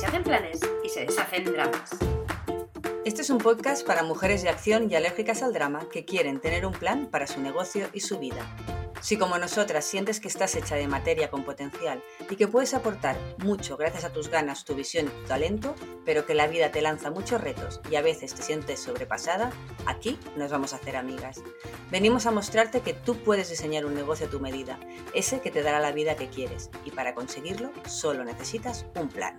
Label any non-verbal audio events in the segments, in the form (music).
se hacen planes y se deshacen dramas. Este es un podcast para mujeres de acción y alérgicas al drama que quieren tener un plan para su negocio y su vida. Si como nosotras sientes que estás hecha de materia con potencial y que puedes aportar mucho gracias a tus ganas, tu visión y tu talento, pero que la vida te lanza muchos retos y a veces te sientes sobrepasada, aquí nos vamos a hacer amigas. Venimos a mostrarte que tú puedes diseñar un negocio a tu medida, ese que te dará la vida que quieres, y para conseguirlo solo necesitas un plan.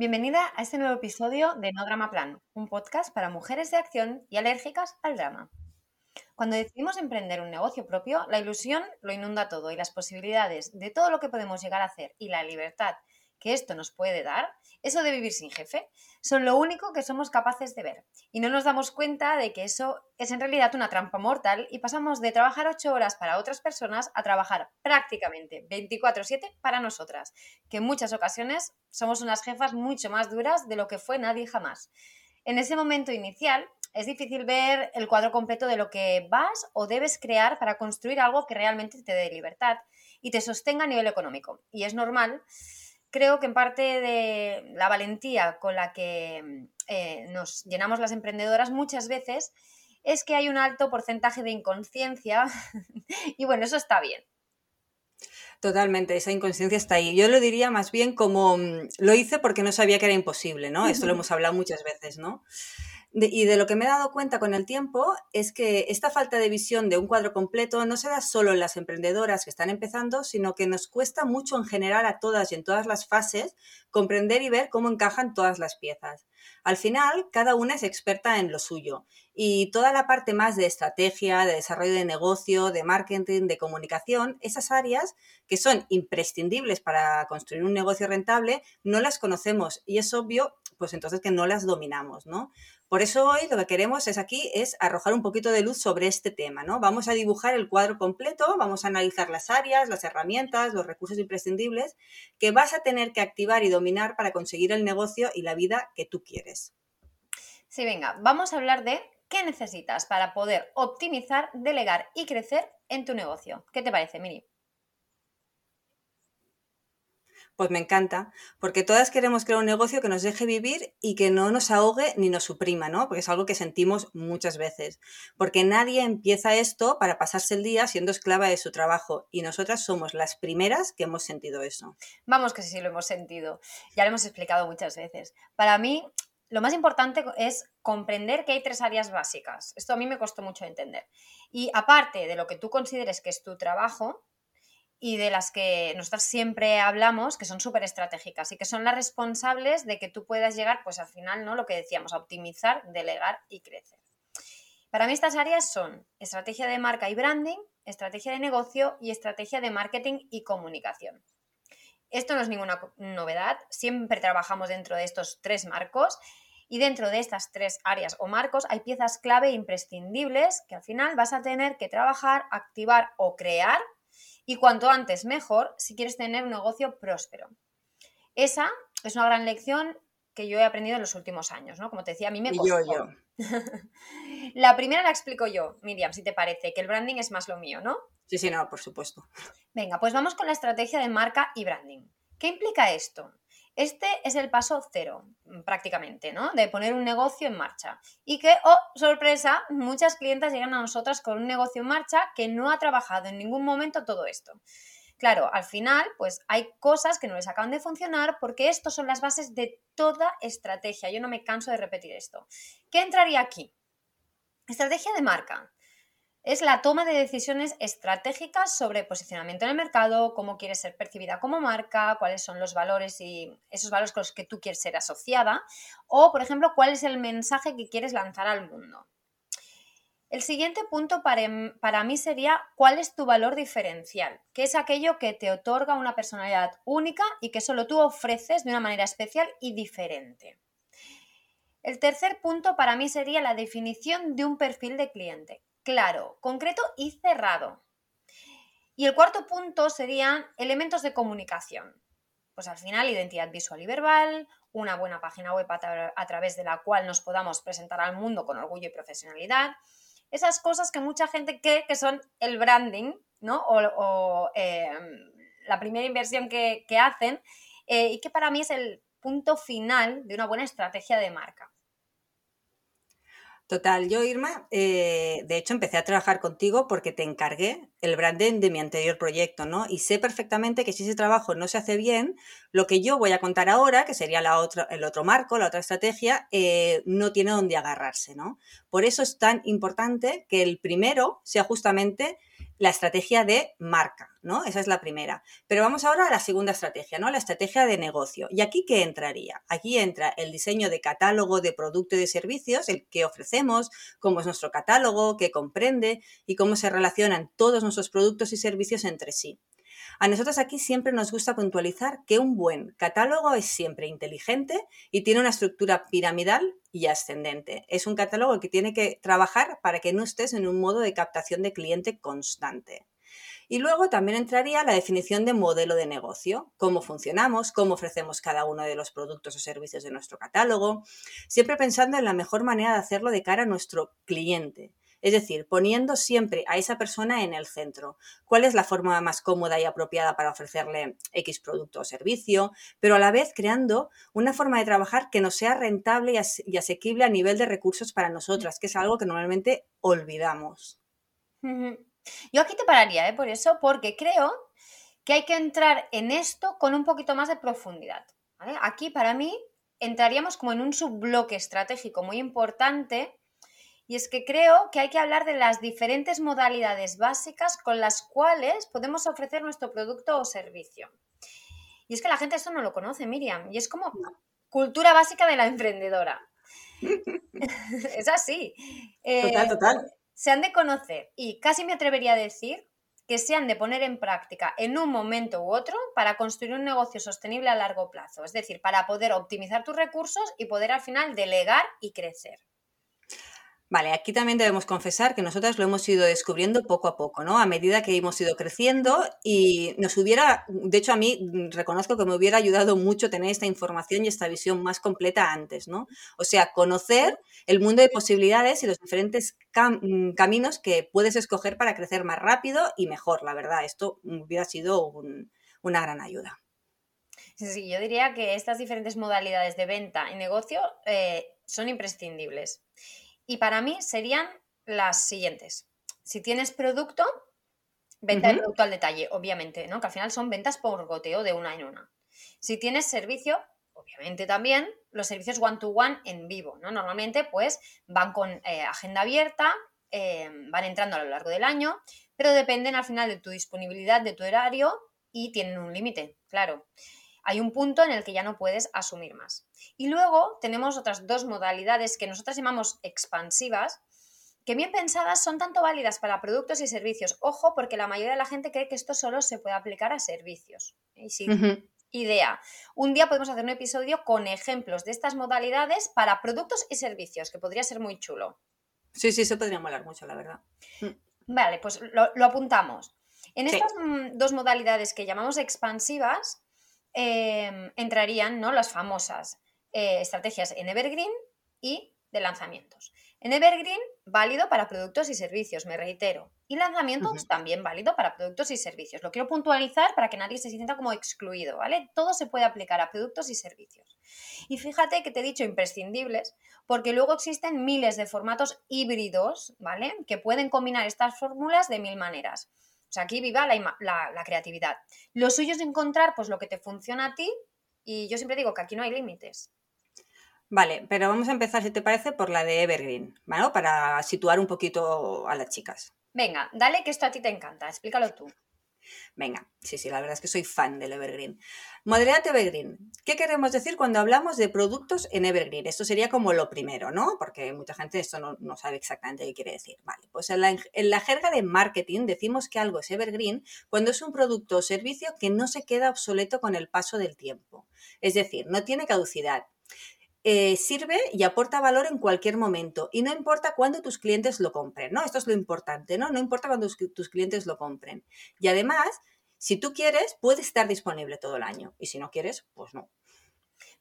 Bienvenida a este nuevo episodio de No Drama Plan, un podcast para mujeres de acción y alérgicas al drama. Cuando decidimos emprender un negocio propio, la ilusión lo inunda todo y las posibilidades de todo lo que podemos llegar a hacer y la libertad que esto nos puede dar, eso de vivir sin jefe, son lo único que somos capaces de ver. Y no nos damos cuenta de que eso es en realidad una trampa mortal y pasamos de trabajar ocho horas para otras personas a trabajar prácticamente 24/7 para nosotras, que en muchas ocasiones somos unas jefas mucho más duras de lo que fue nadie jamás. En ese momento inicial es difícil ver el cuadro completo de lo que vas o debes crear para construir algo que realmente te dé libertad y te sostenga a nivel económico. Y es normal creo que en parte de la valentía con la que eh, nos llenamos las emprendedoras muchas veces es que hay un alto porcentaje de inconsciencia (laughs) y bueno, eso está bien. Totalmente, esa inconsciencia está ahí. Yo lo diría más bien como mm, lo hice porque no sabía que era imposible, ¿no? Esto lo hemos hablado muchas veces, ¿no? Y de lo que me he dado cuenta con el tiempo es que esta falta de visión de un cuadro completo no se da solo en las emprendedoras que están empezando, sino que nos cuesta mucho en general a todas y en todas las fases comprender y ver cómo encajan todas las piezas. Al final, cada una es experta en lo suyo y toda la parte más de estrategia, de desarrollo de negocio, de marketing, de comunicación, esas áreas que son imprescindibles para construir un negocio rentable, no las conocemos y es obvio, pues entonces que no las dominamos, ¿no? Por eso hoy lo que queremos es aquí es arrojar un poquito de luz sobre este tema, ¿no? Vamos a dibujar el cuadro completo, vamos a analizar las áreas, las herramientas, los recursos imprescindibles que vas a tener que activar y dominar para conseguir el negocio y la vida que tú quieres. Sí, venga, vamos a hablar de qué necesitas para poder optimizar, delegar y crecer en tu negocio. ¿Qué te parece, Miri? Pues me encanta, porque todas queremos crear un negocio que nos deje vivir y que no nos ahogue ni nos suprima, ¿no? Porque es algo que sentimos muchas veces. Porque nadie empieza esto para pasarse el día siendo esclava de su trabajo y nosotras somos las primeras que hemos sentido eso. Vamos que sí, lo hemos sentido. Ya lo hemos explicado muchas veces. Para mí, lo más importante es comprender que hay tres áreas básicas. Esto a mí me costó mucho entender. Y aparte de lo que tú consideres que es tu trabajo, y de las que nosotros siempre hablamos, que son súper estratégicas y que son las responsables de que tú puedas llegar, pues al final, ¿no? Lo que decíamos, a optimizar, delegar y crecer. Para mí estas áreas son estrategia de marca y branding, estrategia de negocio y estrategia de marketing y comunicación. Esto no es ninguna novedad, siempre trabajamos dentro de estos tres marcos y dentro de estas tres áreas o marcos hay piezas clave imprescindibles que al final vas a tener que trabajar, activar o crear y cuanto antes mejor si quieres tener un negocio próspero. Esa es una gran lección que yo he aprendido en los últimos años, ¿no? Como te decía, a mí me costó. yo, yo. (laughs) la primera la explico yo, Miriam, si te parece, que el branding es más lo mío, ¿no? Sí, sí, no, por supuesto. Venga, pues vamos con la estrategia de marca y branding. ¿Qué implica esto? Este es el paso cero, prácticamente, ¿no? De poner un negocio en marcha. Y que, oh, sorpresa, muchas clientas llegan a nosotras con un negocio en marcha que no ha trabajado en ningún momento todo esto. Claro, al final, pues hay cosas que no les acaban de funcionar porque estos son las bases de toda estrategia. Yo no me canso de repetir esto. ¿Qué entraría aquí? Estrategia de marca. Es la toma de decisiones estratégicas sobre posicionamiento en el mercado, cómo quieres ser percibida como marca, cuáles son los valores y esos valores con los que tú quieres ser asociada, o, por ejemplo, cuál es el mensaje que quieres lanzar al mundo. El siguiente punto para, mí sería cuál es tu valor diferencial, que es aquello que te otorga una personalidad única y que solo tú ofreces de una manera especial y diferente. El tercer punto para mí sería la definición de un perfil de cliente claro, concreto y cerrado. Y el cuarto punto serían elementos de comunicación. Pues al final, identidad visual y verbal, una buena página web a, través de la cual nos podamos presentar al mundo con orgullo y profesionalidad. Esas cosas que mucha gente cree que son el branding, ¿no? O, em, la primera inversión que, hacen eh, y que para mí es el punto final de una buena estrategia de marca. Total, yo Irma, eh, de hecho empecé a trabajar contigo porque te encargué el branding de mi anterior proyecto, ¿no? Y sé perfectamente que si ese trabajo no se hace bien, lo que yo voy a contar ahora, que sería la el otro marco, la otra estrategia, eh, no tiene dónde agarrarse, ¿no? Por eso es tan importante que el primero sea justamente la estrategia de marca, ¿no? Esa es la primera. Pero vamos ahora a la segunda estrategia, ¿no? La estrategia de negocio. ¿Y aquí qué entraría? Aquí entra el diseño de catálogo de producto y de servicios, el que ofrecemos, cómo es nuestro catálogo, qué comprende y cómo se relacionan todos nuestros productos y servicios entre sí. A nosotros aquí siempre nos gusta puntualizar que un buen catálogo es siempre inteligente y tiene una estructura piramidal y ascendente. Es un catálogo que tiene que trabajar para que no estés en un modo de captación de cliente constante. Y luego también entraría la definición de modelo de negocio, cómo funcionamos, cómo ofrecemos cada uno de los productos o servicios de nuestro catálogo, siempre pensando en la mejor manera de hacerlo de cara a nuestro cliente. Es decir, poniendo siempre a esa persona en el centro. ¿Cuál es la forma más cómoda y apropiada para ofrecerle X producto o servicio? Pero a la vez creando una forma de trabajar que nos sea rentable y, asequible a nivel de recursos para nosotras, que es algo que normalmente olvidamos. Yo aquí te pararía, ¿eh? por eso, porque creo que hay que entrar en esto con un poquito más de profundidad. Aquí, para mí, entraríamos como en un subbloque estratégico muy importante y es que creo que hay que hablar de las diferentes modalidades básicas con las cuales podemos ofrecer nuestro producto o servicio. Y es que la gente esto no lo conoce, Miriam, y es como cultura básica de la emprendedora. (laughs) es así. total, eh, total. Se han de conocer y casi me atrevería a decir que se han de poner en práctica en un momento u otro para construir un negocio sostenible a largo plazo. Es decir, para poder optimizar tus recursos y poder al final delegar y crecer. Vale, aquí también debemos confesar que nosotras lo hemos ido descubriendo poco a poco, ¿no? A medida que hemos ido creciendo y nos hubiera, de hecho a mí mm, reconozco que me hubiera ayudado mucho tener esta información y esta visión más completa antes, ¿no? O sea, conocer el mundo de posibilidades y los diferentes mm, caminos que puedes escoger para crecer más rápido y mejor, la verdad. Esto hubiera sido una gran ayuda. Sí, yo diría que estas diferentes modalidades de venta y negocio eh, son imprescindibles. Y para mí serían las siguientes. Si tienes producto, venta de producto al detalle, obviamente, ¿no? Que al final son ventas por goteo de una en una. Si tienes servicio, obviamente también los servicios one-to-one en vivo, ¿no? Normalmente, pues, van con eh, agenda abierta, eh, van entrando a lo largo del año, pero dependen al final de tu disponibilidad, de tu horario y tienen un límite, claro hay un punto en el que ya no puedes asumir más. Y luego tenemos otras dos modalidades que nosotros llamamos expansivas, que bien pensadas son tanto válidas para productos y servicios. Ojo, porque la mayoría de la gente cree que esto solo se puede aplicar a servicios. Y sí, idea. Un día podemos hacer un episodio con ejemplos de estas modalidades para productos y servicios, que podría ser muy chulo. Sí, sí, se podría molar mucho, la verdad. Vale, pues lo, apuntamos. En estas mm, dos modalidades que llamamos expansivas, Em, entrarían ¿no? las famosas eh, estrategias en Evergreen y de lanzamientos. En Evergreen, válido para productos y servicios, me reitero. Y lanzamientos también válido para productos y servicios. Lo quiero puntualizar para que nadie se sienta como excluido, ¿vale? Todo se puede aplicar a productos y servicios. Y fíjate que te he dicho imprescindibles, porque luego existen miles de formatos híbridos, ¿vale? Que pueden combinar estas fórmulas de mil maneras. O sea, aquí viva la, creatividad. Lo suyo es encontrar pues, lo que te funciona a ti y yo siempre digo que aquí no hay límites. Vale, pero vamos a empezar, si te parece, por la de Evergreen, ¿vale? Para situar un poquito a las chicas. Venga, dale que esto a ti te encanta, explícalo tú. Venga, sí, sí, la verdad es que soy fan del Evergreen. Modalidad Evergreen. ¿Qué queremos decir cuando hablamos de productos en Evergreen? Esto sería como lo primero, ¿no? Porque mucha gente esto no, sabe exactamente qué quiere decir. Vale, pues en la, en la jerga de marketing decimos que algo es Evergreen cuando es un producto o servicio que no se queda obsoleto con el paso del tiempo. Es decir, no tiene caducidad, eh, sirve y aporta valor en cualquier momento y no importa cuándo tus clientes lo compren, ¿no? Esto es lo importante, ¿no? No importa cuándo tus clientes lo compren. Y además, si tú quieres, puede estar disponible todo el año y si no quieres, pues no.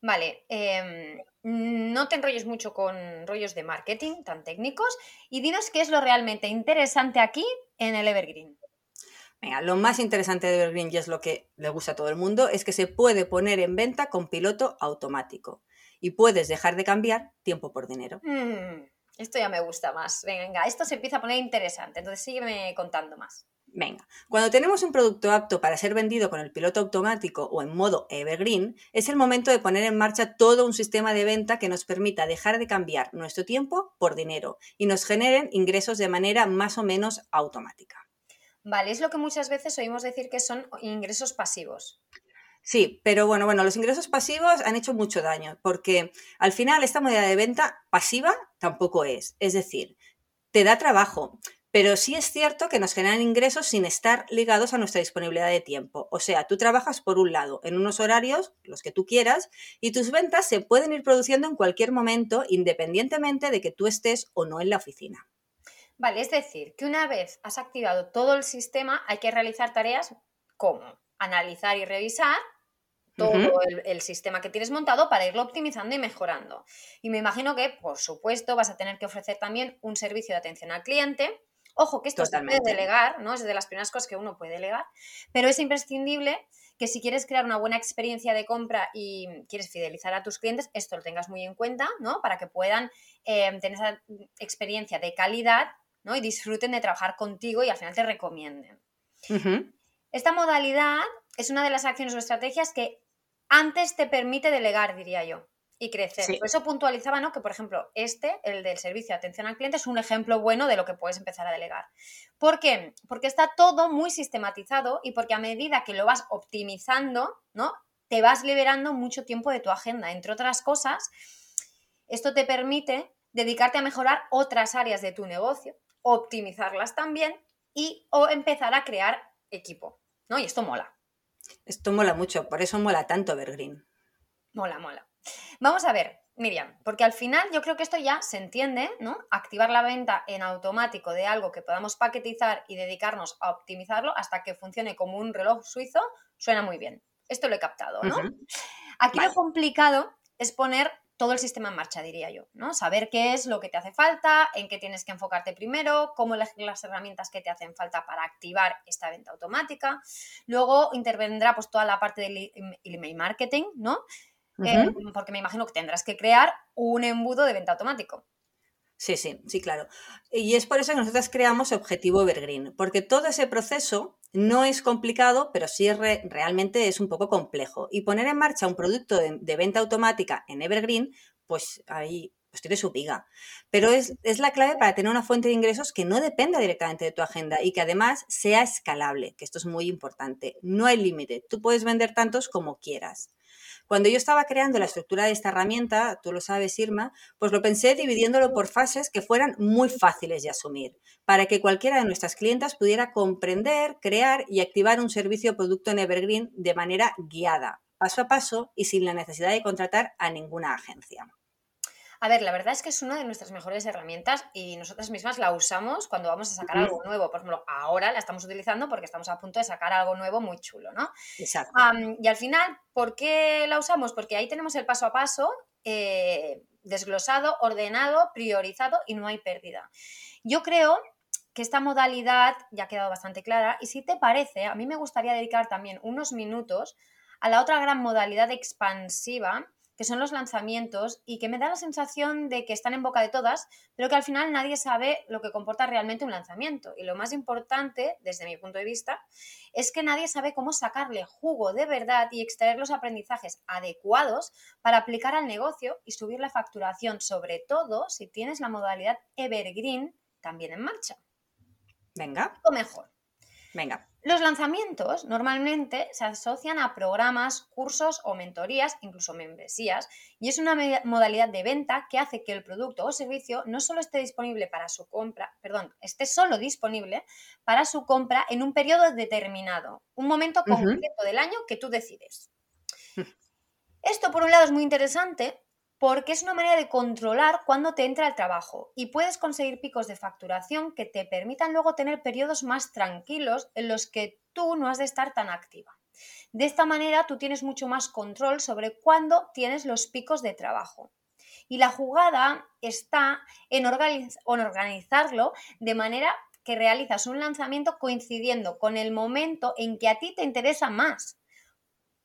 Vale, em, no te enrolles mucho con rollos de marketing tan técnicos y dinos qué es lo realmente interesante aquí en el Evergreen. Venga, lo más interesante de Evergreen y es lo que le gusta a todo el mundo es que se puede poner en venta con piloto automático y puedes dejar de cambiar tiempo por dinero. Mm, esto ya me gusta más. Venga, esto se empieza a poner interesante, entonces sígueme contando más. Venga, cuando tenemos un producto apto para ser vendido con el piloto automático o en modo evergreen, es el momento de poner en marcha todo un sistema de venta que nos permita dejar de cambiar nuestro tiempo por dinero y nos generen ingresos de manera más o menos automática. Vale, es lo que muchas veces oímos decir que son ingresos pasivos. Sí, pero bueno, bueno, los ingresos pasivos han hecho mucho daño porque al final esta modalidad de venta pasiva tampoco es. Es decir, te da trabajo, pero sí es cierto que nos generan ingresos sin estar ligados a nuestra disponibilidad de tiempo. O sea, tú trabajas por un lado en unos horarios, los que tú quieras, y tus ventas se pueden ir produciendo en cualquier momento, independientemente de que tú estés o no en la oficina. Vale, es decir, que una vez has activado todo el sistema, hay que realizar tareas como analizar y revisar, todo el, sistema que tienes montado para irlo optimizando y mejorando. Y me imagino que, por supuesto, vas a tener que ofrecer también un servicio de atención al cliente. Ojo, que esto se puede delegar, ¿no? Es de las primeras cosas que uno puede delegar, pero es imprescindible que si quieres crear una buena experiencia de compra y quieres fidelizar a tus clientes, esto lo tengas muy en cuenta, ¿no? Para que puedan eh, tener esa experiencia de calidad, ¿no? Y disfruten de trabajar contigo y al final te recomienden. Esta modalidad es una de las acciones o estrategias que antes te permite delegar, diría yo, y crecer. Por eso puntualizaba, ¿no? Que, por ejemplo, este, el del servicio de atención al cliente, es un ejemplo bueno de lo que puedes empezar a delegar. ¿Por qué? Porque está todo muy sistematizado y porque a medida que lo vas optimizando, ¿no? Te vas liberando mucho tiempo de tu agenda. Entre otras cosas, esto te permite dedicarte a mejorar otras áreas de tu negocio, optimizarlas también y o empezar a crear equipo, ¿no? Y esto mola. Esto mola mucho, por eso mola tanto Evergreen. Mola, mola. Vamos a ver, Miriam, porque al final yo creo que esto ya se entiende, ¿no? Activar la venta en automático de algo que podamos paquetizar y dedicarnos a optimizarlo hasta que funcione como un reloj suizo, suena muy bien. Esto lo he captado, ¿no? Aquí lo complicado es poner todo el sistema en marcha, diría yo, ¿no? Saber qué es lo que te hace falta, en qué tienes que enfocarte primero, cómo elegir las herramientas que te hacen falta para activar esta venta automática. Luego intervendrá pues toda la parte del email marketing, ¿no? Eh, porque me imagino que tendrás que crear un embudo de venta automático. Sí, sí, sí, claro. Y es por eso que nosotros creamos Objetivo Evergreen, porque todo ese proceso no es complicado, pero sí realmente es un poco complejo. Y poner en marcha un producto de, venta automática en Evergreen, pues ahí pues tiene su piga. Pero es, es, la clave para tener una fuente de ingresos que no dependa directamente de tu agenda y que además sea escalable, que esto es muy importante. No hay límite, tú puedes vender tantos como quieras. Cuando yo estaba creando la estructura de esta herramienta, tú lo sabes, Irma, pues lo pensé dividiéndolo por fases que fueran muy fáciles de asumir, para que cualquiera de nuestras clientas pudiera comprender, crear y activar un servicio o producto en Evergreen de manera guiada, paso a paso y sin la necesidad de contratar a ninguna agencia. A ver, la verdad es que es una de nuestras mejores herramientas y nosotras mismas la usamos cuando vamos a sacar algo nuevo. Por ejemplo, ahora la estamos utilizando porque estamos a punto de sacar algo nuevo muy chulo, ¿no? Exacto. y al final, ¿por qué la usamos? Porque ahí tenemos el paso a paso eh, desglosado, ordenado, priorizado y no hay pérdida. Yo creo que esta modalidad ya ha quedado bastante clara y si te parece, a mí me gustaría dedicar también unos minutos a la otra gran modalidad expansiva que son los lanzamientos y que me da la sensación de que están en boca de todas, pero que al final nadie sabe lo que comporta realmente un lanzamiento. Y lo más importante, desde mi punto de vista, es que nadie sabe cómo sacarle jugo de verdad y extraer los aprendizajes adecuados para aplicar al negocio y subir la facturación, sobre todo si tienes la modalidad Evergreen también en marcha. Venga. O mejor. Venga. Los lanzamientos normalmente se asocian a programas, cursos o mentorías, incluso membresías, y es una modalidad de venta que hace que el producto o servicio no solo esté disponible para su compra, perdón, esté solo disponible para su compra en un periodo determinado, un momento concreto del año que tú decides. Esto, por un lado, es muy interesante porque es una manera de controlar cuándo te entra el trabajo y puedes conseguir picos de facturación que te permitan luego tener periodos más tranquilos en los que tú no has de estar tan activa. De esta manera tú tienes mucho más control sobre cuándo tienes los picos de trabajo. Y la jugada está en, organizarlo de manera que realizas un lanzamiento coincidiendo con el momento en que a ti te interesa más.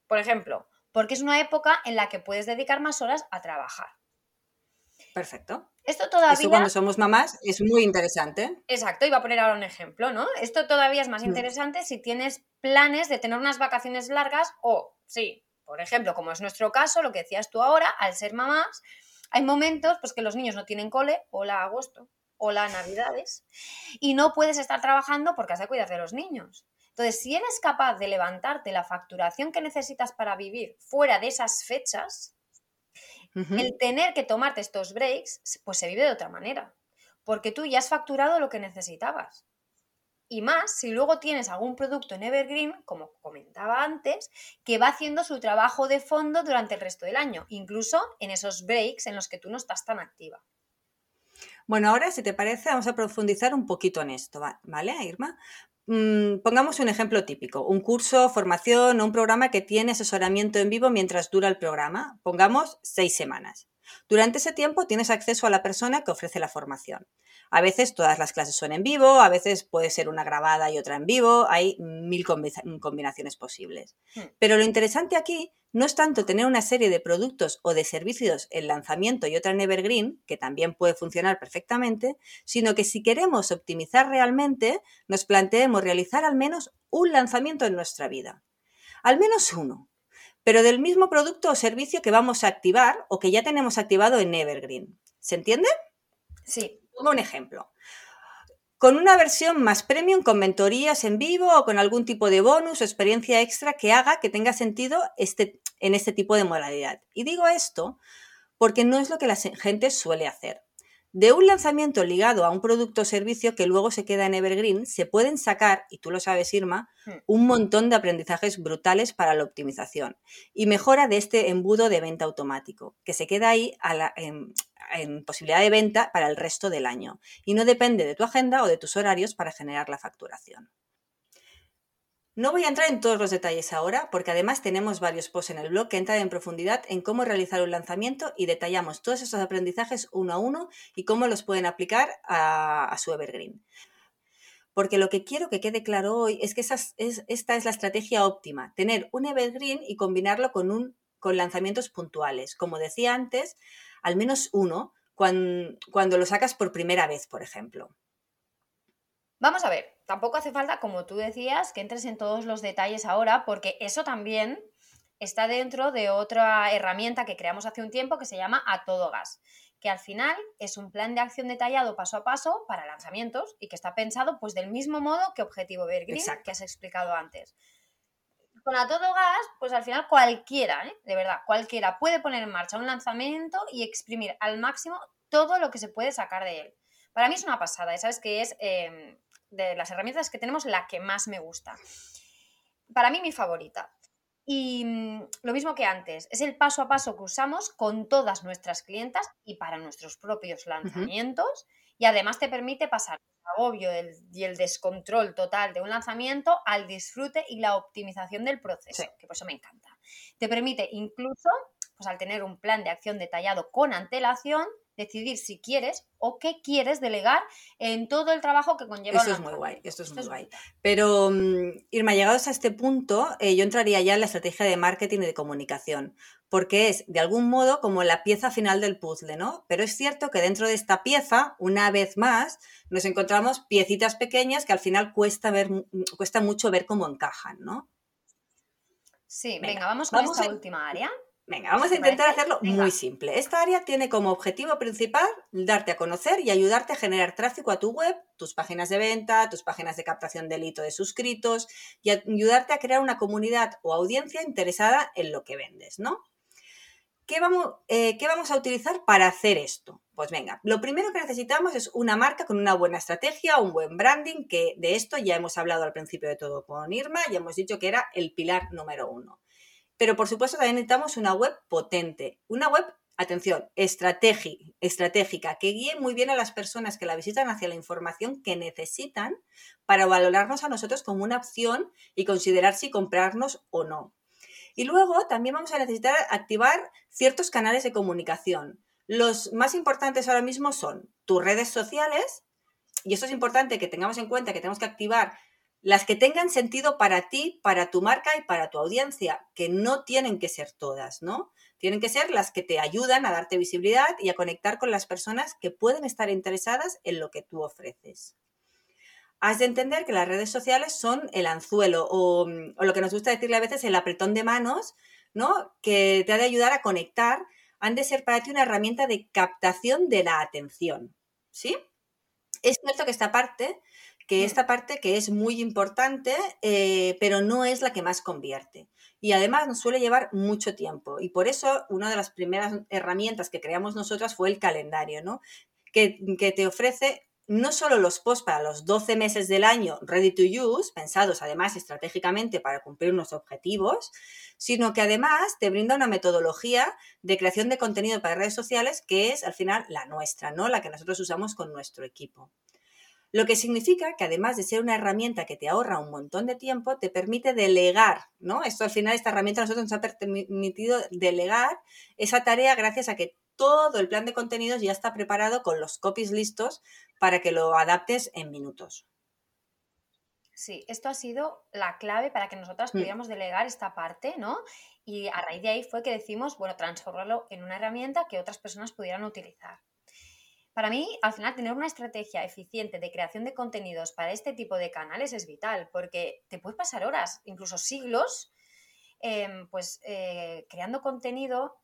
Por ejemplo, porque es una época en la que puedes dedicar más horas a trabajar. Perfecto. Esto todavía. Cuando somos mamás es muy interesante. Exacto, iba a poner ahora un ejemplo, ¿no? Esto todavía es más mm. interesante si tienes planes de tener unas vacaciones largas o, sí, por ejemplo, como es nuestro caso, lo que decías tú ahora, al ser mamás, hay momentos pues, que los niños no tienen cole, o la agosto, o la navidades, y no puedes estar trabajando porque has de cuidar de los niños. Entonces, si eres capaz de levantarte la facturación que necesitas para vivir fuera de esas fechas, el tener que tomarte estos breaks, pues se vive de otra manera, porque tú ya has facturado lo que necesitabas. Y más si luego tienes algún producto en Evergreen, como comentaba antes, que va haciendo su trabajo de fondo durante el resto del año, incluso en esos breaks en los que tú no estás tan activa. Bueno, ahora, si te parece, vamos a profundizar un poquito en esto, ¿vale, Irma? Mm, pongamos un ejemplo típico, un curso, formación o un programa que tiene asesoramiento en vivo mientras dura el programa. Pongamos seis semanas. Durante ese tiempo tienes acceso a la persona que ofrece la formación. A veces todas las clases son en vivo, a veces puede ser una grabada y otra en vivo, hay mil combinaciones posibles. Hmm. Pero lo interesante aquí no es tanto tener una serie de productos o de servicios en lanzamiento y otra en Evergreen, que también puede funcionar perfectamente, sino que si queremos optimizar realmente, nos planteemos realizar al menos un lanzamiento en nuestra vida. Al menos uno, pero del mismo producto o servicio que vamos a activar o que ya tenemos activado en Evergreen. ¿Se entiende? Sí. Pongo un ejemplo. Con una versión más premium, con mentorías en vivo o con algún tipo de bonus o experiencia extra que haga que tenga sentido este, en este tipo de modalidad. Y digo esto porque no es lo que la gente suele hacer. De un lanzamiento ligado a un producto o servicio que luego se queda en Evergreen, se pueden sacar, y tú lo sabes, Irma, hmm. un montón de aprendizajes brutales para la optimización y mejora de este embudo de venta automático, que se queda ahí en posibilidad de venta para el resto del año y no depende de tu agenda o de tus horarios para generar la facturación. No voy a entrar en todos los detalles ahora, porque además tenemos varios posts en el blog que entran en profundidad en cómo realizar un lanzamiento y detallamos todos esos aprendizajes uno a uno y cómo los pueden aplicar a, su Evergreen. Porque lo que quiero que quede claro hoy es que esta es la estrategia óptima, tener un Evergreen y combinarlo con, un, con lanzamientos puntuales. Como decía antes, al menos uno cuando lo sacas por primera vez, por ejemplo. Vamos a ver, tampoco hace falta, como tú decías, que entres en todos los detalles ahora, porque eso también está dentro de otra herramienta que creamos hace un tiempo que se llama A Todo Gas, que al final es un plan de acción detallado paso a paso para lanzamientos y que está pensado pues del mismo modo que Objetivo Evergreen que has explicado antes. Con A Todo Gas, pues al final cualquiera, ¿eh? de verdad, cualquiera puede poner en marcha un lanzamiento y exprimir al máximo todo lo que se puede sacar de él. Para mí es una pasada, ¿sabes? Que es em, de las herramientas que tenemos, la que más me gusta. Para mí, mi favorita. Y mm, lo mismo que antes, es el paso a paso que usamos con todas nuestras clientas y para nuestros propios lanzamientos. Y además te permite pasar el agobio y el descontrol total de un lanzamiento al disfrute y la optimización del proceso, que por eso me encanta. Te permite incluso, pues al tener un plan de acción detallado con antelación, decidir si quieres o qué quieres delegar en todo el trabajo que conlleva. Esto es muy guay, esto es muy guay. Pero, mm, Irma, llegados a este punto, eh, yo entraría ya en la estrategia de marketing y de comunicación, porque es, de algún modo, como la pieza final del puzzle, ¿no? Pero es cierto que dentro de esta pieza, una vez más, nos encontramos piecitas pequeñas que al final cuesta, ver, mm, cuesta mucho ver cómo encajan, ¿no? Sí, venga, vamos con esta última área. Venga, vamos a intentar hacerlo muy simple. Esta área tiene como objetivo principal darte a conocer y ayudarte a generar tráfico a tu web, tus páginas de venta, tus páginas de captación de hito de suscritos y ayudarte a crear una comunidad o audiencia interesada en lo que vendes, ¿no? ¿Qué vamos, eh, ¿Qué vamos a utilizar para hacer esto? Pues venga, lo primero que necesitamos es una marca con una buena estrategia, un buen branding, que de esto ya hemos hablado al principio de todo con Irma, ya hemos dicho que era el pilar número uno. Pero por supuesto también necesitamos una web potente, una web, atención, estratégica, que guíe muy bien a las personas que la visitan hacia la información que necesitan para valorarnos a nosotros como una opción y considerar si comprarnos o no. Y luego también vamos a necesitar activar ciertos canales de comunicación. Los más importantes ahora mismo son tus redes sociales, y esto es importante que tengamos en cuenta que tenemos que activar las que tengan sentido para ti, para tu marca y para tu audiencia, que no tienen que ser todas, ¿no? Tienen que ser las que te ayudan a darte visibilidad y a conectar con las personas que pueden estar interesadas en lo que tú ofreces. Has de entender que las redes sociales son el anzuelo o, o lo que nos gusta decirle a veces el apretón de manos, ¿no? Que te ha de ayudar a conectar, han de ser para ti una herramienta de captación de la atención, ¿sí? Es cierto que esta parte que esta parte que es muy importante, eh, pero no es la que más convierte. Y además nos suele llevar mucho tiempo. Y por eso una de las primeras herramientas que creamos nosotras fue el calendario, ¿no? Que, que te ofrece no solo los posts para los 12 meses del año ready to use, pensados además estratégicamente para cumplir unos objetivos, sino que además te brinda una metodología de creación de contenido para redes sociales que es al final la nuestra, ¿no? La que nosotros usamos con nuestro equipo. Lo que significa que además de ser una herramienta que te ahorra un montón de tiempo, te permite delegar, ¿no? Esto al final, esta herramienta a nosotros nos ha permitido delegar esa tarea gracias a que todo el plan de contenidos ya está preparado con los copies listos para que lo adaptes en minutos. Sí, esto ha sido la clave para que nosotras mm. pudiéramos delegar esta parte, ¿no? Y a raíz de ahí fue que decimos, bueno, transformarlo en una herramienta que otras personas pudieran utilizar. Para mí, al final, tener una estrategia eficiente de creación de contenidos para este tipo de canales es vital, porque te puedes pasar horas, incluso siglos, em, pues eh, creando contenido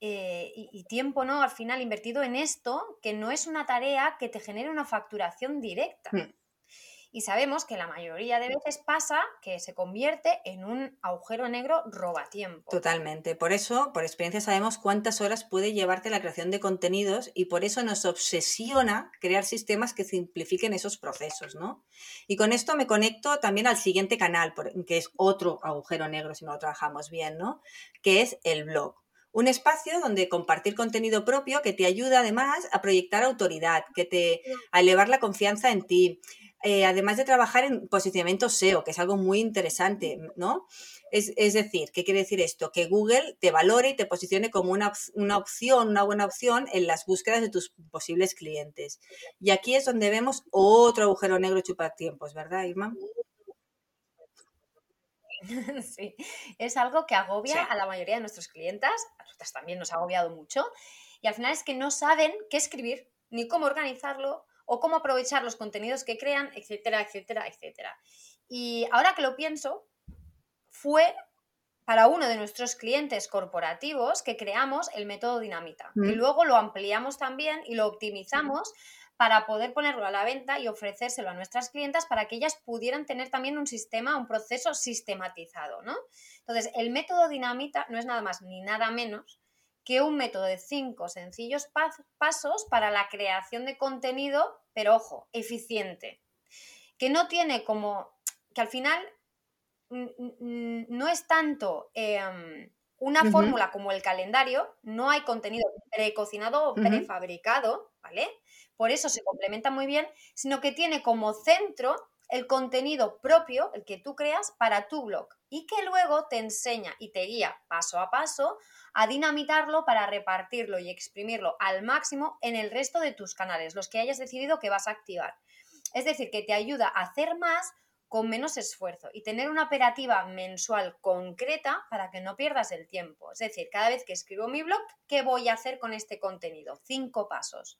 eh, y, tiempo, ¿no? Al final invertido en esto, que no es una tarea que te genere una facturación directa. Hmm. Y sabemos que la mayoría de veces pasa que se convierte en un agujero negro robatiempo. Totalmente. Por eso, por experiencia, sabemos cuántas horas puede llevarte la creación de contenidos y por eso nos obsesiona crear sistemas que simplifiquen esos procesos, ¿no? Y con esto me conecto también al siguiente canal, que es otro agujero negro si no lo trabajamos bien, ¿no? Que es el blog. Un espacio donde compartir contenido propio que te ayuda además a proyectar autoridad, que te a elevar la confianza en ti, eh, además de trabajar en posicionamiento SEO, que es algo muy interesante, ¿no? Es, decir, ¿qué quiere decir esto? Que Google te valore y te posicione como una, una, opción, una buena opción en las búsquedas de tus posibles clientes. Y aquí es donde vemos otro agujero negro chupatiempos, ¿verdad, Irma? (laughs) Sí, es algo que agobia a la mayoría de nuestros clientes, a nosotras también nos ha agobiado mucho, y al final es que no saben qué escribir, ni cómo organizarlo, o cómo aprovechar los contenidos que crean, etcétera, etcétera, etcétera. Y ahora que lo pienso, fue para uno de nuestros clientes corporativos que creamos el método Dinamita. Y mm. luego lo ampliamos también y lo optimizamos para poder ponerlo a la venta y ofrecérselo a nuestras clientas para que ellas pudieran tener también un sistema, un proceso sistematizado, ¿no? Entonces, el método Dinamita no es nada más ni nada menos que un método de cinco sencillos pasos para la creación de contenido, pero ojo, eficiente, que no tiene como, que al final no es tanto em, una fórmula como el calendario, no hay contenido precocinado o prefabricado, ¿vale? Por eso se complementa muy bien, sino que tiene como centro el contenido propio, el que tú creas para tu blog y que luego te enseña y te guía paso a paso a dinamitarlo para repartirlo y exprimirlo al máximo en el resto de tus canales, los que hayas decidido que vas a activar. Es decir, que te ayuda a hacer más con menos esfuerzo y tener una operativa mensual concreta para que no pierdas el tiempo. Es decir, cada vez que escribo mi blog, ¿qué voy a hacer con este contenido? Cinco pasos.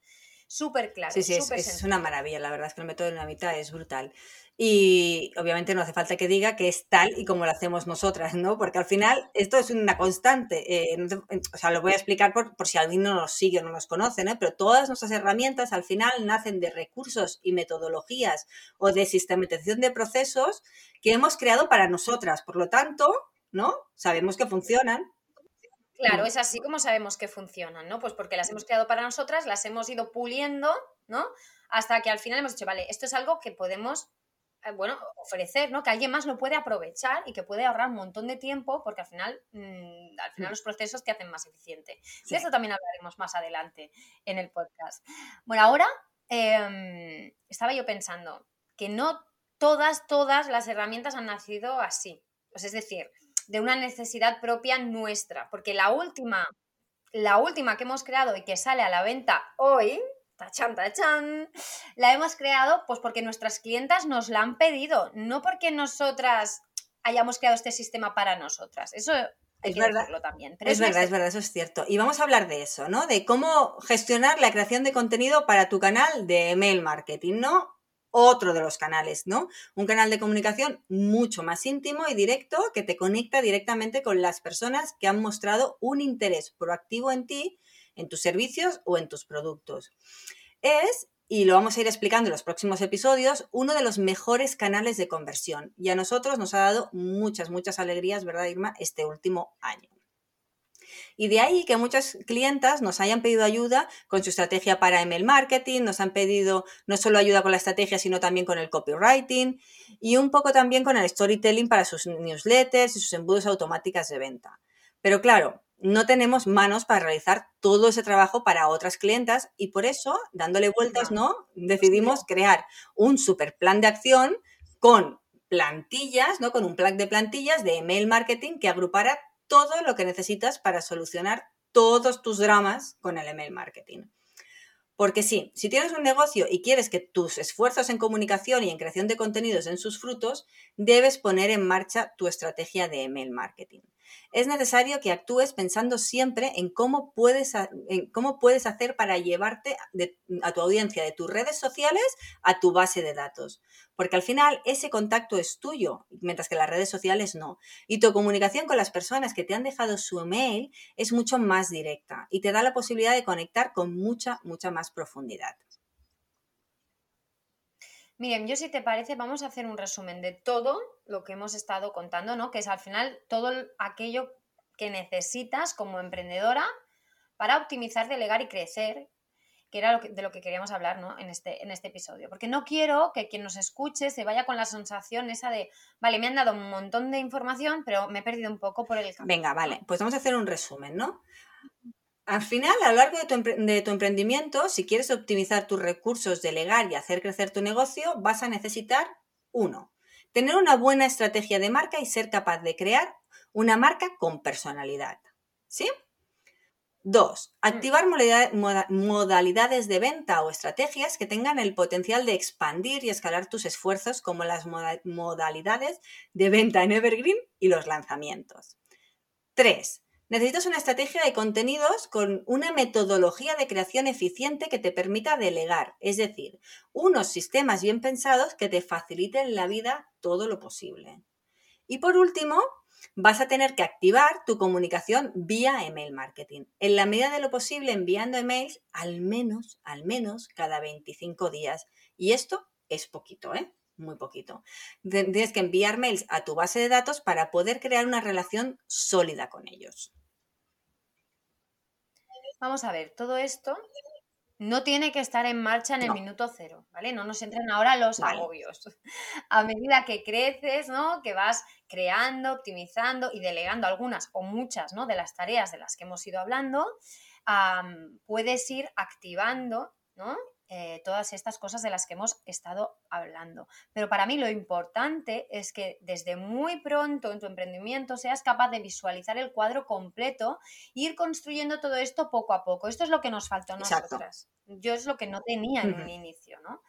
Súper claro. Sí, sí, es, es, una maravilla, la verdad es que el método de dinamita es brutal. Y obviamente no hace falta que diga que es tal y como lo hacemos nosotras, ¿no? Porque al final esto es una constante. Eh, o sea, lo voy a explicar por, por, si alguien no nos sigue o no nos conoce, ¿no? Pero todas nuestras herramientas al final nacen de recursos y metodologías o de sistematización de procesos que hemos creado para nosotras. Por lo tanto, ¿no? Sabemos que funcionan. Claro, es así como sabemos que funcionan, ¿no? Pues porque las hemos creado para nosotras, las hemos ido puliendo, ¿no? Hasta que al final hemos dicho, vale, esto es algo que podemos eh, bueno, ofrecer, ¿no? Que alguien más lo puede aprovechar y que puede ahorrar un montón de tiempo porque al final, mm, al final mm. los procesos te hacen más eficiente. De eso también hablaremos más adelante en el podcast. Bueno, ahora em, estaba yo pensando que no todas, todas las herramientas han nacido así. Pues es decir, de una necesidad propia nuestra, porque la última, la última que hemos creado y que sale a la venta hoy, tachan, tachan, la hemos creado pues porque nuestras clientas nos la han pedido, no porque nosotras hayamos creado este sistema para nosotras. Eso es verdad. También. es, verdad, es verdad, eso es cierto. Y vamos a hablar de eso, ¿no? De cómo gestionar la creación de contenido para tu canal de email marketing, ¿no? Otro de los canales, ¿no? Un canal de comunicación mucho más íntimo y directo que te conecta directamente con las personas que han mostrado un interés proactivo en ti en tus servicios o en tus productos. Es, y lo vamos a ir explicando en los próximos episodios, uno de los mejores canales de conversión y a nosotros nos ha dado muchas, muchas alegrías, ¿verdad, Irma?, este último año. Y de ahí que muchas clientas nos hayan pedido ayuda con su estrategia para email marketing, nos han pedido no solo ayuda con la estrategia, sino también con el copywriting y un poco también con el storytelling para sus newsletters y sus embudos automáticas de venta. Pero claro, no tenemos manos para realizar todo ese trabajo para otras clientas y por eso, dándole vueltas, ¿no? Decidimos crear un super plan de acción con plantillas, ¿no? Con un plan de plantillas de email marketing que agrupara todo lo que necesitas para solucionar todos tus dramas con el email marketing. Porque sí, si tienes un negocio y quieres que tus esfuerzos en comunicación y en creación de contenidos den sus frutos, debes poner en marcha tu estrategia de email marketing es necesario que actúes pensando siempre en cómo puedes, en cómo puedes hacer para llevarte a tu audiencia de tus redes sociales a tu base de datos. Porque al final ese contacto es tuyo, mientras que las redes sociales no. Y tu comunicación con las personas que te han dejado su email es mucho más directa y te da la posibilidad de conectar con mucha, mucha más profundidad. Miren, yo si te parece, vamos a hacer un resumen de todo lo que hemos estado contando, ¿no? Que es al final todo aquello que necesitas como emprendedora para optimizar, delegar y crecer, que era de lo que queríamos hablar ¿no? en, este, en este episodio. Porque no quiero que quien nos escuche se vaya con la sensación esa de, vale, me han dado un montón de información, pero me he perdido un poco por el camino. Venga, vale, pues vamos a hacer un resumen, ¿no? Al final, a lo largo de tu, emprendimiento, si quieres optimizar tus recursos, delegar y hacer crecer tu negocio, vas a necesitar, uno, tener una buena estrategia de marca y ser capaz de crear una marca con personalidad. ¿Sí? Dos, mm. activar modalidades de venta o estrategias que tengan el potencial de expandir y escalar tus esfuerzos como las modalidades de venta en Evergreen y los lanzamientos. Tres, Necesitas una estrategia de contenidos con una metodología de creación eficiente que te permita delegar, es decir, unos sistemas bien pensados que te faciliten la vida todo lo posible. Y por último, vas a tener que activar tu comunicación vía email marketing, en la medida de lo posible enviando emails al menos, al menos cada 25 días. Y esto es poquito, ¿eh? Muy poquito. Tienes que enviar mails a tu base de datos para poder crear una relación sólida con ellos. Vamos a ver, todo esto no tiene que estar en marcha en el minuto cero, ¿vale? No nos entren ahora los agobios. (laughs) A medida que creces, ¿no? Que vas creando, optimizando y delegando algunas o muchas, ¿no? De las tareas de las que hemos ido hablando, puedes ir activando, ¿no? Eh, todas estas cosas de las que hemos estado hablando. Pero para mí lo importante es que desde muy pronto en tu emprendimiento seas capaz de visualizar el cuadro completo e ir construyendo todo esto poco a poco. Esto es lo que nos faltó a nosotras. Yo es lo que no tenía en un inicio, ¿no?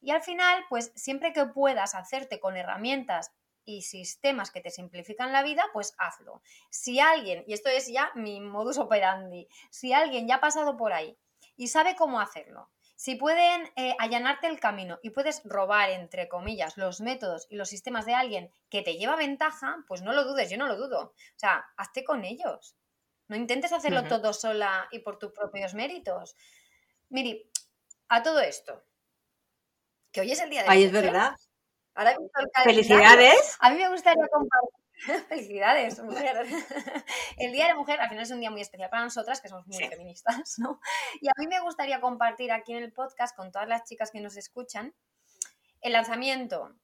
Y al final, pues siempre que puedas hacerte con herramientas y sistemas que te simplifican la vida, pues hazlo. Si alguien, y esto es ya mi modus operandi, si alguien ya ha pasado por ahí y sabe cómo hacerlo. Si pueden eh, allanarte el camino y puedes robar, entre comillas, los métodos y los sistemas de alguien que te lleva ventaja, pues no lo dudes, yo no lo dudo. O sea, hazte con ellos. No intentes hacerlo todo sola y por tus propios méritos. Miri, a todo esto, que hoy es el día de Ay, es verdad. Ahora Felicidades. A mí me gustaría compartir (laughs) Felicidades, mujer. (laughs) El Día de la Mujer al final es un día muy especial para nosotras, que somos muy feministas, ¿no? Y a mí me gustaría compartir aquí en el podcast con todas las chicas que nos escuchan el lanzamiento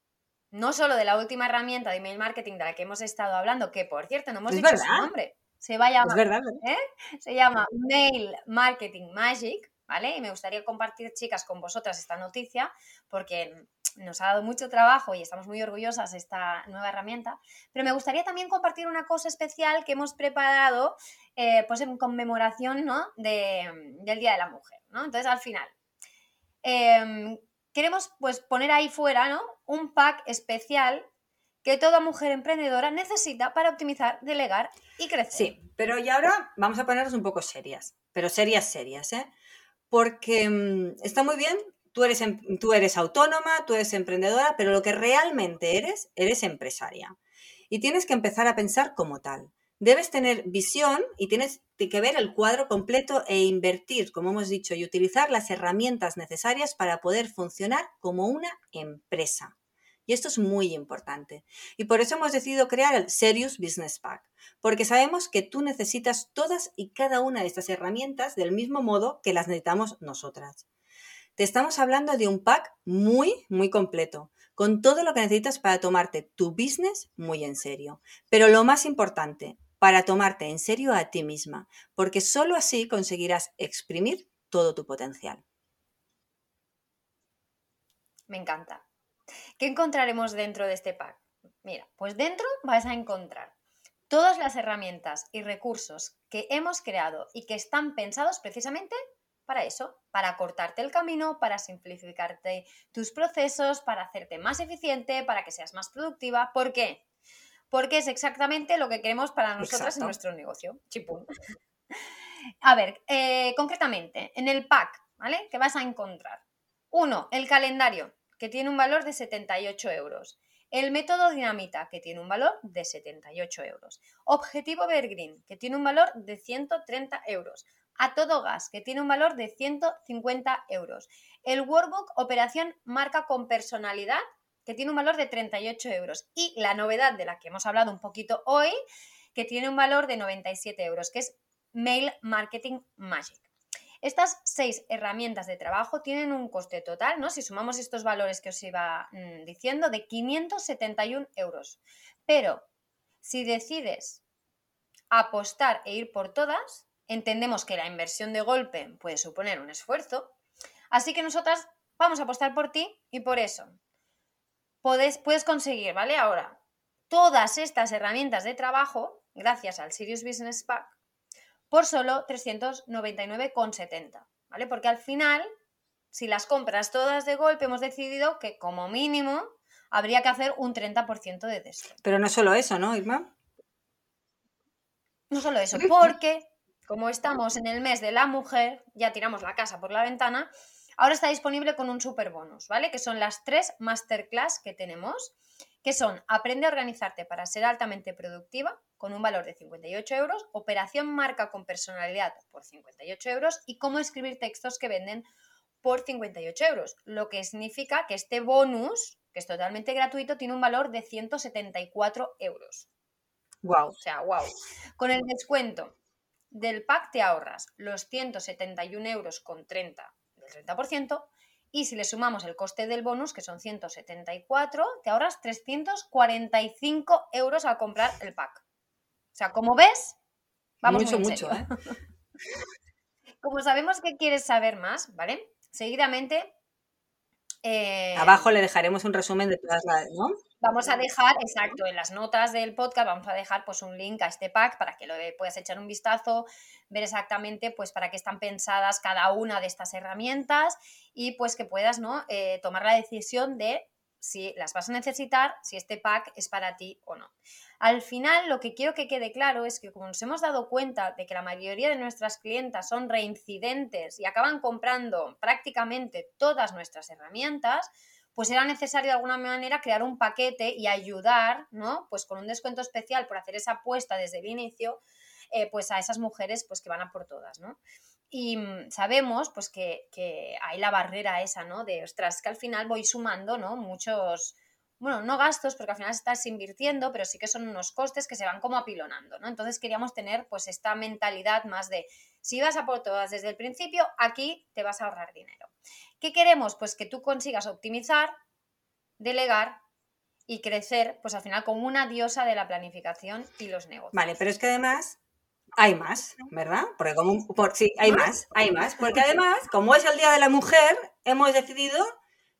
no solo de la última herramienta de email marketing de la que hemos estado hablando, que por cierto no hemos dicho su nombre, se va a llamar, ¿eh? se llama Mail Marketing Magic, ¿vale? Y me gustaría compartir, chicas, con vosotras esta noticia, porque nos ha dado mucho trabajo y estamos muy orgullosas de esta nueva herramienta, pero me gustaría también compartir una cosa especial que hemos preparado eh, pues en conmemoración ¿no? del Día de la Mujer. ¿no? Entonces, al final, em, queremos pues poner ahí fuera ¿no? un pack especial que toda mujer emprendedora necesita para optimizar, delegar y crecer. Sí, pero y ahora vamos a ponernos un poco serias, pero serias, serias, ¿eh? Porque mm, está muy bien tú eres, em, tú eres autónoma, tú eres emprendedora, pero lo que realmente eres, eres empresaria. Y tienes que empezar a pensar como tal. Debes tener visión y tienes que ver el cuadro completo e invertir, como hemos dicho, y utilizar las herramientas necesarias para poder funcionar como una empresa. Y esto es muy importante. Y por eso hemos decidido crear el Serious Business Pack, porque sabemos que tú necesitas todas y cada una de estas herramientas del mismo modo que las necesitamos nosotras. Te estamos hablando de un pack muy, muy completo, con todo lo que necesitas para tomarte tu business muy en serio. Pero lo más importante, para tomarte en serio a ti misma, porque solo así conseguirás exprimir todo tu potencial. Me encanta. ¿Qué encontraremos dentro de este pack? Mira, pues dentro vas a encontrar todas las herramientas y recursos que hemos creado y que están pensados precisamente para eso, para cortarte el camino, para simplificarte tus procesos, para hacerte más eficiente, para que seas más productiva. ¿Por qué? Porque es exactamente lo que queremos para nosotras en nuestro negocio. Chipún. A ver, eh, concretamente, en el pack, ¿vale? ¿Qué vas a encontrar? Uno, el calendario, que tiene un valor de 78 euros. El método dinamita, que tiene un valor de 78 euros. Objetivo Evergreen, que tiene un valor de 130 euros a todo gas, que tiene un valor de 150 euros. El Workbook Operación Marca con Personalidad, que tiene un valor de 38 euros. Y la novedad de la que hemos hablado un poquito hoy, que tiene un valor de 97 euros, que es Mail Marketing Magic. Estas seis herramientas de trabajo tienen un coste total, ¿no? Si sumamos estos valores que os iba mm, diciendo, de 571 euros. Pero si decides apostar e ir por todas, entendemos que la inversión de golpe puede suponer un esfuerzo, así que nosotras vamos a apostar por ti y por eso. Puedes, puedes conseguir, ¿vale? Ahora, todas estas herramientas de trabajo, gracias al Sirius Business Pack, por solo 399,70, ¿vale? Porque al final, si las compras todas de golpe, hemos decidido que como mínimo habría que hacer un 30% de descuento. Pero no solo eso, ¿no, Irma? No solo eso, (laughs) porque como estamos en el mes de la mujer, ya tiramos la casa por la ventana, ahora está disponible con un super bonus, ¿vale? Que son las tres masterclass que tenemos, que son Aprende a organizarte para ser altamente productiva, con un valor de 58 euros, Operación Marca con personalidad por 58 euros y Cómo escribir textos que venden por 58 euros, lo que significa que este bonus, que es totalmente gratuito, tiene un valor de 174 euros. Wow. O sea, wow. Con el descuento del pack te ahorras los 171 euros con 30 del 30% y si le sumamos el coste del bonus, que son 174, te ahorras 345 euros al comprar el pack. O sea, como ves, vamos mucho, mucho. ¿eh? (laughs) como sabemos que quieres saber más, ¿vale? Seguidamente eh, Abajo le dejaremos un resumen de todas las, ¿no? Vamos a dejar, exacto, en las notas del podcast vamos a dejar pues un link a este pack para que lo puedas echar un vistazo, ver exactamente pues para qué están pensadas cada una de estas herramientas y pues que puedas ¿no? Eh, tomar la decisión de si las vas a necesitar, si este pack es para ti o no. Al final, lo que quiero que quede claro es que como nos hemos dado cuenta de que la mayoría de nuestras clientas son reincidentes y acaban comprando prácticamente todas nuestras herramientas, pues era necesario de alguna manera crear un paquete y ayudar, ¿no? Pues con un descuento especial por hacer esa apuesta desde el inicio, eh, pues a esas mujeres pues que van a por todas, ¿no? Y mm, sabemos pues que, hay la barrera esa, ¿no? De, ostras, que al final voy sumando, ¿no? Muchos, bueno, no gastos, porque al final estás invirtiendo, pero sí que son unos costes que se van como apilonando, ¿no? Entonces queríamos tener pues esta mentalidad más de, si vas a por todas desde el principio, aquí te vas a ahorrar dinero. ¿Qué queremos? Pues que tú consigas optimizar, delegar y crecer, pues al final como una diosa de la planificación y los negocios. Vale, pero es que además hay más, ¿verdad? Porque como por, sí, hay más, hay más. Porque además, como es el Día de la Mujer, hemos decidido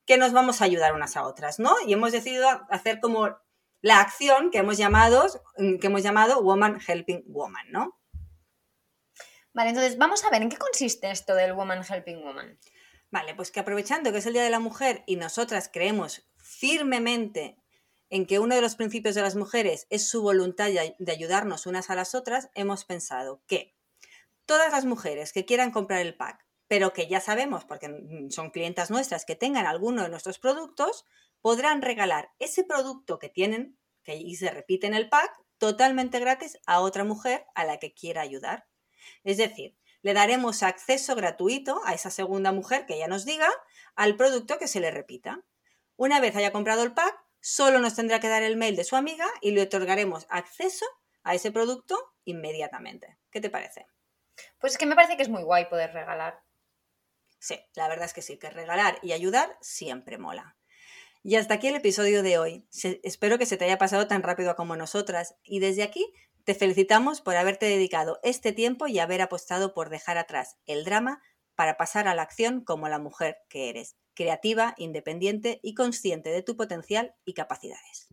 que nos vamos a ayudar unas a otras, ¿no? Y hemos decidido hacer como la acción que hemos llamado, que hemos llamado Woman Helping Woman, ¿no? Vale, entonces vamos a ver en qué consiste esto del Woman Helping Woman. Vale, pues que aprovechando que es el Día de la Mujer y nosotras creemos firmemente en que uno de los principios de las mujeres es su voluntad de ayudarnos unas a las otras, hemos pensado que todas las mujeres que quieran comprar el pack, pero que ya sabemos, porque son clientas nuestras, que tengan alguno de nuestros productos, podrán regalar ese producto que tienen, que y se repite en el pack, totalmente gratis a otra mujer a la que quiera ayudar. Es decir, le daremos acceso gratuito a esa segunda mujer que ya nos diga al producto que se le repita. Una vez haya comprado el pack, solo nos tendrá que dar el mail de su amiga y le otorgaremos acceso a ese producto inmediatamente. ¿Qué te parece? Pues es que me parece que es muy guay poder regalar. Sí, la verdad es que sí, que regalar y ayudar siempre mola. Y hasta aquí el episodio de hoy. espero que se te haya pasado tan rápido como nosotras y desde aquí te felicitamos por haberte dedicado este tiempo y haber apostado por dejar atrás el drama para pasar a la acción como la mujer que eres, creativa, independiente y consciente de tu potencial y capacidades.